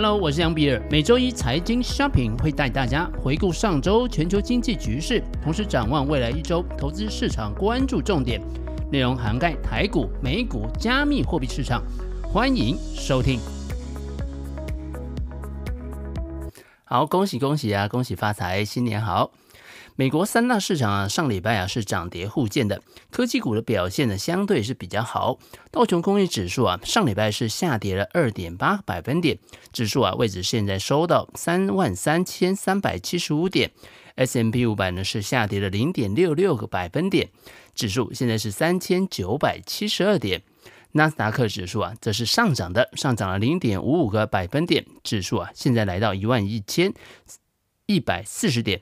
Hello，我是杨比尔。每周一财经 Shopping 会带大家回顾上周全球经济局势，同时展望未来一周投资市场关注重点，内容涵盖台股、美股、加密货币市场。欢迎收听。好，恭喜恭喜啊，恭喜发财，新年好。美国三大市场啊，上礼拜啊是涨跌互见的，科技股的表现呢相对是比较好。道琼工业指数啊，上礼拜是下跌了二点八个百分点，指数啊位置现在收到三万三千三百七十五点。S M P 五百呢是下跌了零点六六个百分点，指数现在是三千九百七十二点。纳斯达克指数啊则是上涨的，上涨了零点五五个百分点，指数啊现在来到一万一千一百四十点。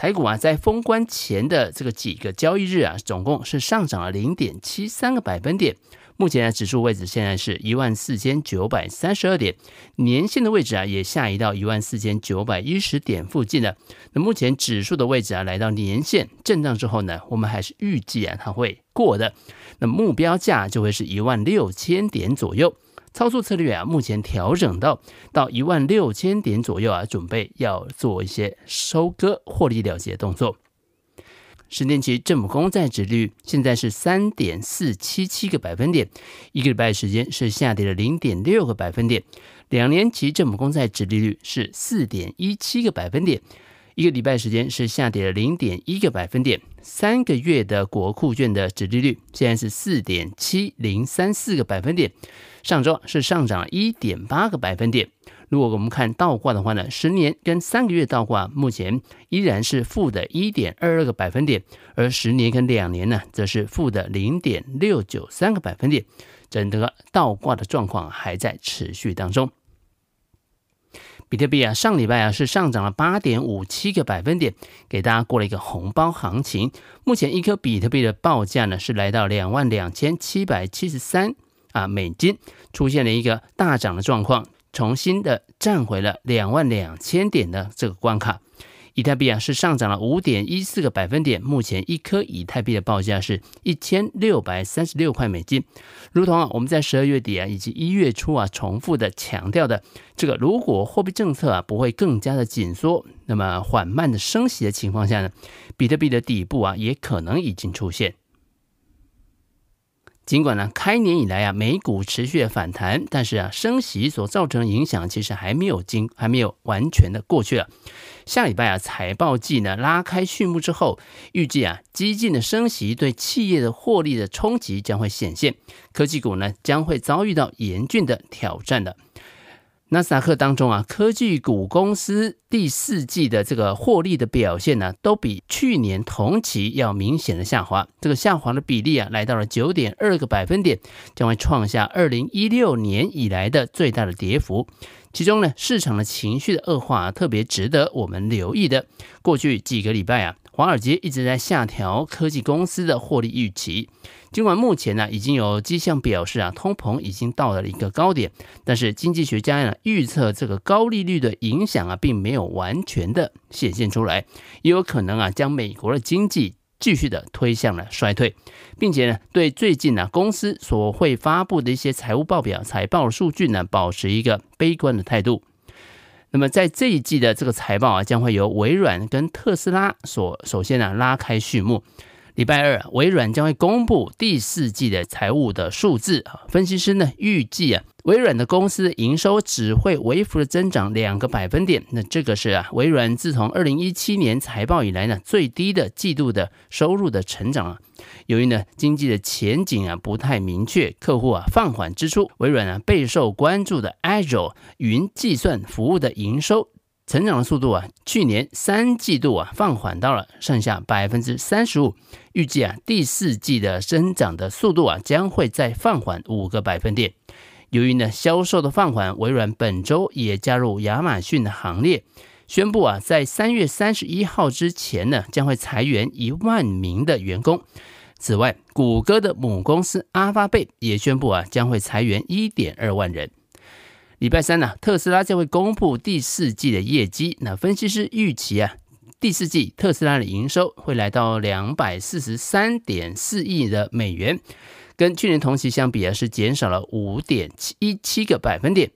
台股啊，在封关前的这个几个交易日啊，总共是上涨了零点七三个百分点。目前的指数位置现在是一万四千九百三十二点，年线的位置啊也下移到一万四千九百一十点附近了。那目前指数的位置啊来到年线震荡之后呢，我们还是预计啊它会过的。那目标价就会是一万六千点左右。操作策略啊，目前调整到到一万六千点左右啊，准备要做一些收割获利了结动作。十年期政府公债殖率现在是三点四七七个百分点，一个礼拜时间是下跌了零点六个百分点。两年期政府公债殖利率是四点一七个百分点。一个礼拜时间是下跌了零点一个百分点，三个月的国库券的值利率现在是四点七零三四个百分点，上周是上涨了一点八个百分点。如果我们看倒挂的话呢，十年跟三个月倒挂目前依然是负的一点二二个百分点，而十年跟两年呢则是负的零点六九三个百分点，整个倒挂的状况还在持续当中。比特币啊，上礼拜啊是上涨了八点五七个百分点，给大家过了一个红包行情。目前一颗比特币的报价呢是来到两万两千七百七十三啊美金，出现了一个大涨的状况，重新的站回了两万两千点的这个关卡。以太币啊是上涨了五点一四个百分点，目前一颗以太币的报价是一千六百三十六块美金。如同啊我们在十二月底啊以及一月初啊重复的强调的，这个如果货币政策啊不会更加的紧缩，那么缓慢的升息的情况下呢，比特币的底部啊也可能已经出现。尽管呢，开年以来啊，美股持续的反弹，但是啊，升息所造成的影响其实还没有经，还没有完全的过去了。下礼拜啊，财报季呢拉开序幕之后，预计啊，激进的升息对企业的获利的冲击将会显现，科技股呢将会遭遇到严峻的挑战的。纳斯达克当中啊，科技股公司第四季的这个获利的表现呢，都比去年同期要明显的下滑。这个下滑的比例啊，来到了九点二个百分点，将会创下二零一六年以来的最大的跌幅。其中呢，市场的情绪的恶化啊，特别值得我们留意的。过去几个礼拜啊，华尔街一直在下调科技公司的获利预期。尽管目前呢已经有迹象表示啊，通膨已经到了一个高点，但是经济学家呢预测这个高利率的影响啊，并没有完全的显现出来，也有可能啊将美国的经济继续的推向了衰退，并且呢对最近呢公司所会发布的一些财务报表、财报数据呢保持一个悲观的态度。那么在这一季的这个财报啊，将会由微软跟特斯拉所首先呢拉开序幕。礼拜二，微软将会公布第四季的财务的数字啊。分析师呢预计啊，微软的公司营收只会微幅的增长两个百分点。那这个是啊，微软自从二零一七年财报以来呢最低的季度的收入的成长啊。由于呢经济的前景啊不太明确，客户啊放缓支出，微软啊备受关注的 Azure 云计算服务的营收。成长的速度啊，去年三季度啊放缓到了剩下百分之三十五，预计啊第四季的增长的速度啊将会再放缓五个百分点。由于呢销售的放缓，微软本周也加入亚马逊的行列，宣布啊在三月三十一号之前呢将会裁员一万名的员工。此外，谷歌的母公司阿发贝也宣布啊将会裁员一点二万人。礼拜三呢、特斯拉将会公布第四季的业绩。那分析师预期啊，第四季特斯拉的营收会来到两百四十三点四亿的美元，跟去年同期相比啊，是减少了五点一七个百分点。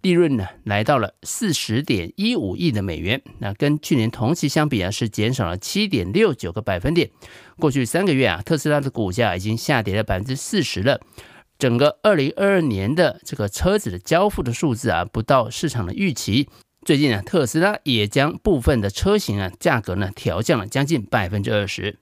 利润呢来到了四十点一五亿的美元，那跟去年同期相比啊，是减少了七点六九个百分点。过去三个月啊，特斯拉的股价已经下跌了百分之四十了。整个二零二二年的这个车子的交付的数字啊，不到市场的预期。最近啊，特斯拉也将部分的车型啊价格呢调降了将近百分之二十。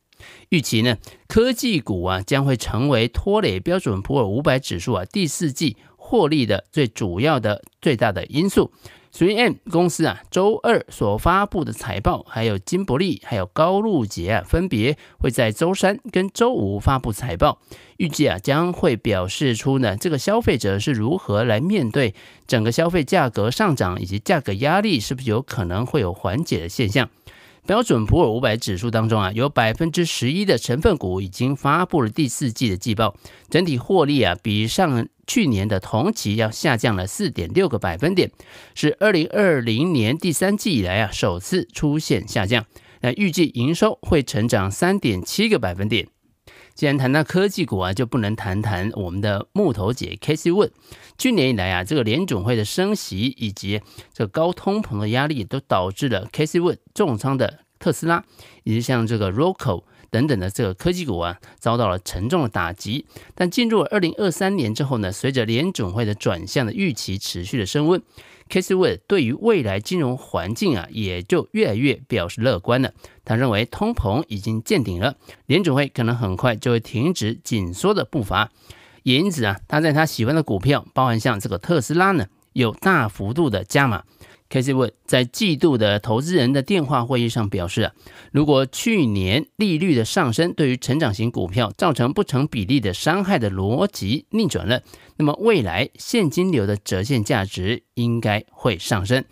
预期呢，科技股啊将会成为拖累标准普尔五百指数啊第四季获利的最主要的最大的因素。3M 公司啊周二所发布的财报，还有金伯利、还有高露洁啊，分别会在周三跟周五发布财报，预计啊将会表示出呢这个消费者是如何来面对整个消费价格上涨以及价格压力是不是有可能会有缓解的现象。标准普尔五百指数当中啊，有百分之十一的成分股已经发布了第四季的季报，整体获利啊比上去年的同期要下降了四点六个百分点，是二零二零年第三季以来啊首次出现下降。那预计营收会成长三点七个百分点。既然谈到科技股啊，就不能谈谈我们的木头姐 Cathie Wood。去年以来啊，这个联总会的升息以及这个高通膨的压力，都导致了 Cathie Wood 重仓的特斯拉，以及像这个 Roku 等等的这个科技股啊，遭到了沉重的打击。但进入二零二三年之后呢，随着联准会的转向的预期持续的升温。Cathie Wood 对于未来金融环境啊，也就越来越表示乐观了。他认为通膨已经见顶了，联准会可能很快就会停止紧缩的步伐。也因此啊，他在他喜欢的股票，包含像这个特斯拉呢，有大幅度的加码。Casey Wood 在季度的投资人的电话会议上表示，如果去年利率的上升对于成长型股票造成不成比例的伤害的逻辑逆转了，那么未来现金流的折现价值应该会上升。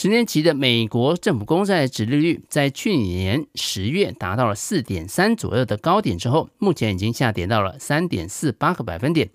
十年期的美国政府公债殖利率在去年十月达到了四点三左右的高点之后，目前已经下跌到了三点四八个百分点。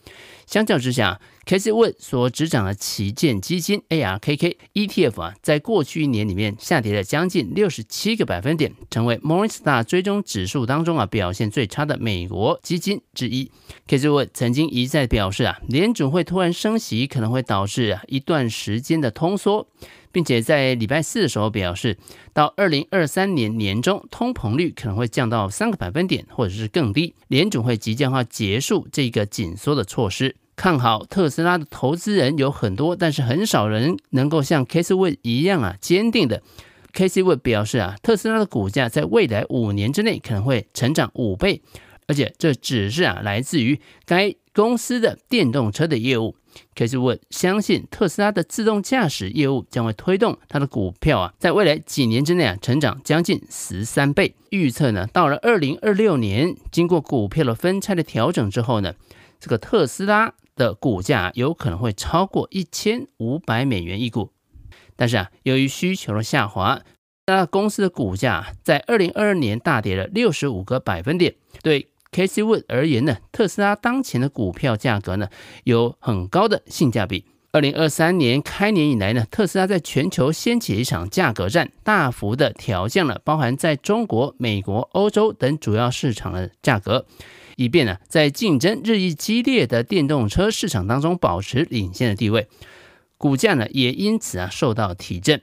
相较之下，Cathie Wood 所执掌的旗舰基金 ARKK ETF 啊，在过去一年里面下跌了将近六十七个百分点，成为 Morningstar 追踪指数当中啊表现最差的美国基金之一。Cathie Wood 曾经一再表示啊，联准会突然升息可能会导致啊一段时间的通缩。并且在礼拜四的时候表示，到二零二三年年中，通膨率可能会降到三个百分点，或者是更低。联总会即将要结束这个紧缩的措施。看好特斯拉的投资人有很多，但是很少人能够像 Case Wood 一样啊坚定的。Case Wood 表示啊，特斯拉的股价在未来五年之内可能会成长五倍，而且这只是啊来自于该公司的电动车的业务。Cathie Wood 相信特斯拉的自动驾驶业务将会推动它的股票啊，在未来几年之内啊，成长将近十三倍。预测呢，到了二零二六年，经过股票的分拆的调整之后呢，这个特斯拉的股价有可能会超过一千五百美元一股。但是啊，由于需求的下滑，那公司的股价在二零二二年大跌了六十五个百分点。对。Cathie Wood 而言呢，特斯拉当前的股票价格呢有很高的性价比。二零二三年开年以来呢，特斯拉在全球掀起一场价格战，大幅的调降了包含在中国、美国、欧洲等主要市场的价格，以便呢在竞争日益激烈的电动车市场当中保持领先的地位。股价呢也因此啊受到提振。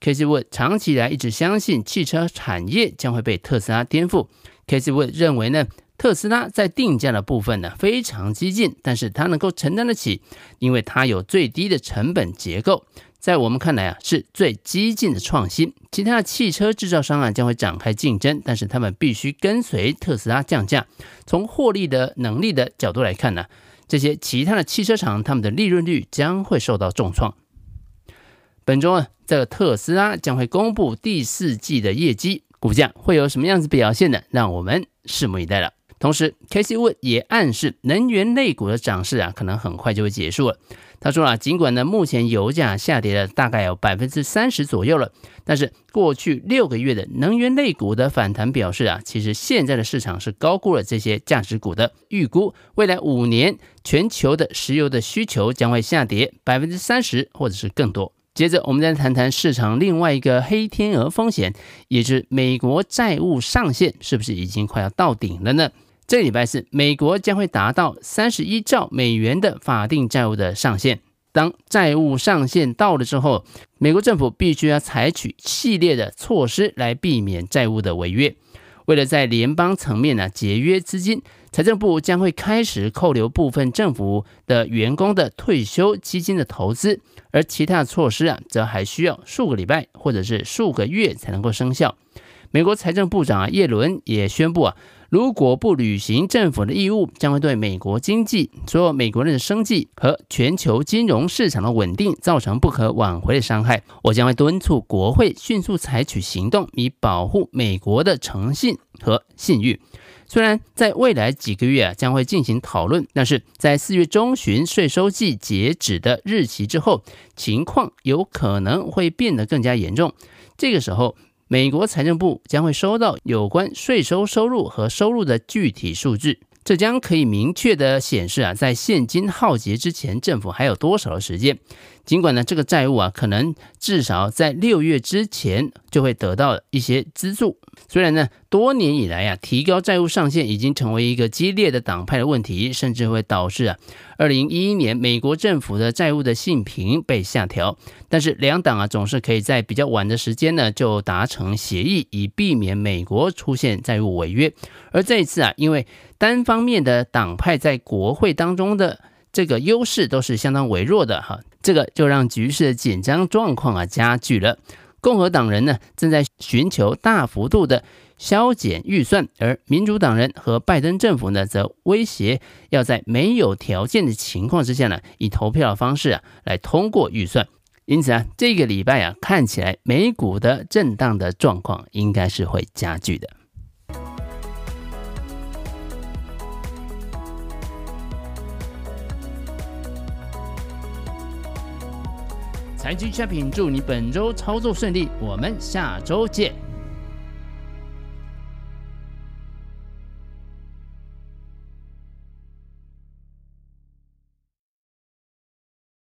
Cathie Wood 长期以来一直相信汽车产业将会被特斯拉颠覆。Cathie Wood 认为呢。特斯拉在定价的部分呢非常激进，但是它能够承担得起，因为它有最低的成本结构，在我们看来啊是最激进的创新。其他的汽车制造商啊将会展开竞争，但是他们必须跟随特斯拉降价。从获利的能力的角度来看呢，这些其他的汽车厂他们的利润率将会受到重创。本周啊，这个特斯拉将会公布第四季的业绩，股价会有什么样子表现呢？让我们拭目以待了。同时，Cathie Wood 也暗示能源类股的涨势啊，可能很快就会结束了。他说啊，尽管呢目前油价下跌了大概有百分之三十左右了，但是过去六个月的能源类股的反弹表示啊，其实现在的市场是高估了这些价值股的。预估未来五年全球的石油的需求将会下跌百分之三十或者是更多。接着，我们再谈谈市场另外一个黑天鹅风险，也就是美国债务上限是不是已经快要到顶了呢？这个礼拜四，美国将会达到三十一兆美元的法定债务的上限。当债务上限到了之后，美国政府必须要采取系列的措施来避免债务的违约。为了在联邦层面呢节约资金，财政部将会开始扣留部分政府的员工的退休基金的投资，而其他措施啊，则还需要数个礼拜或者是数个月才能够生效。美国财政部长啊，耶伦也宣布啊，如果不履行政府的义务，将会对美国经济、所有美国人的生计和全球金融市场的稳定造成不可挽回的伤害。我将会敦促国会迅速采取行动，以保护美国的诚信和信誉。虽然在未来几个月啊将会进行讨论，但是在四月中旬税收季截止的日期之后，情况有可能会变得更加严重。这个时候，美国财政部将会收到有关税收收入和收入的具体数据，这将可以明确的显示啊，在现金耗竭之前，政府还有多少的时间。尽管呢，这个债务啊，可能至少在六月之前就会得到一些资助。虽然呢，多年以来啊，提高债务上限已经成为一个激烈的党派的问题，甚至会导致啊，二零一一年美国政府的债务的信评被下调。但是两党啊，总是可以在比较晚的时间呢，就达成协议，以避免美国出现债务违约。而这一次啊，因为单方面的党派在国会当中的这个优势都是相当微弱的哈，这个就让局势的紧张状况啊加剧了。共和党人呢正在寻求大幅度的削减预算，而民主党人和拜登政府呢则威胁要在没有条件的情况之下呢，以投票的方式啊来通过预算。因此啊，这个礼拜啊看起来美股的震荡的状况应该是会加剧的。财经 shopping 祝你本周操作顺利，我们下周见。